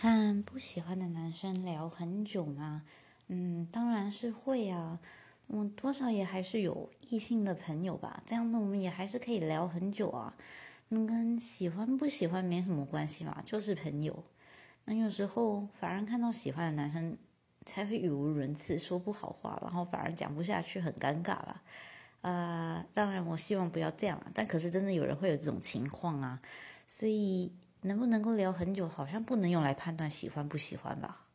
和不喜欢的男生聊很久吗？嗯，当然是会啊。我多少也还是有异性的朋友吧，这样呢，我们也还是可以聊很久啊。那跟喜欢不喜欢没什么关系嘛，就是朋友。那有时候反而看到喜欢的男生，才会语无伦次，说不好话，然后反而讲不下去，很尴尬了。啊，当然我希望不要这样啊，但可是真的有人会有这种情况啊，所以。能不能够聊很久，好像不能用来判断喜欢不喜欢吧。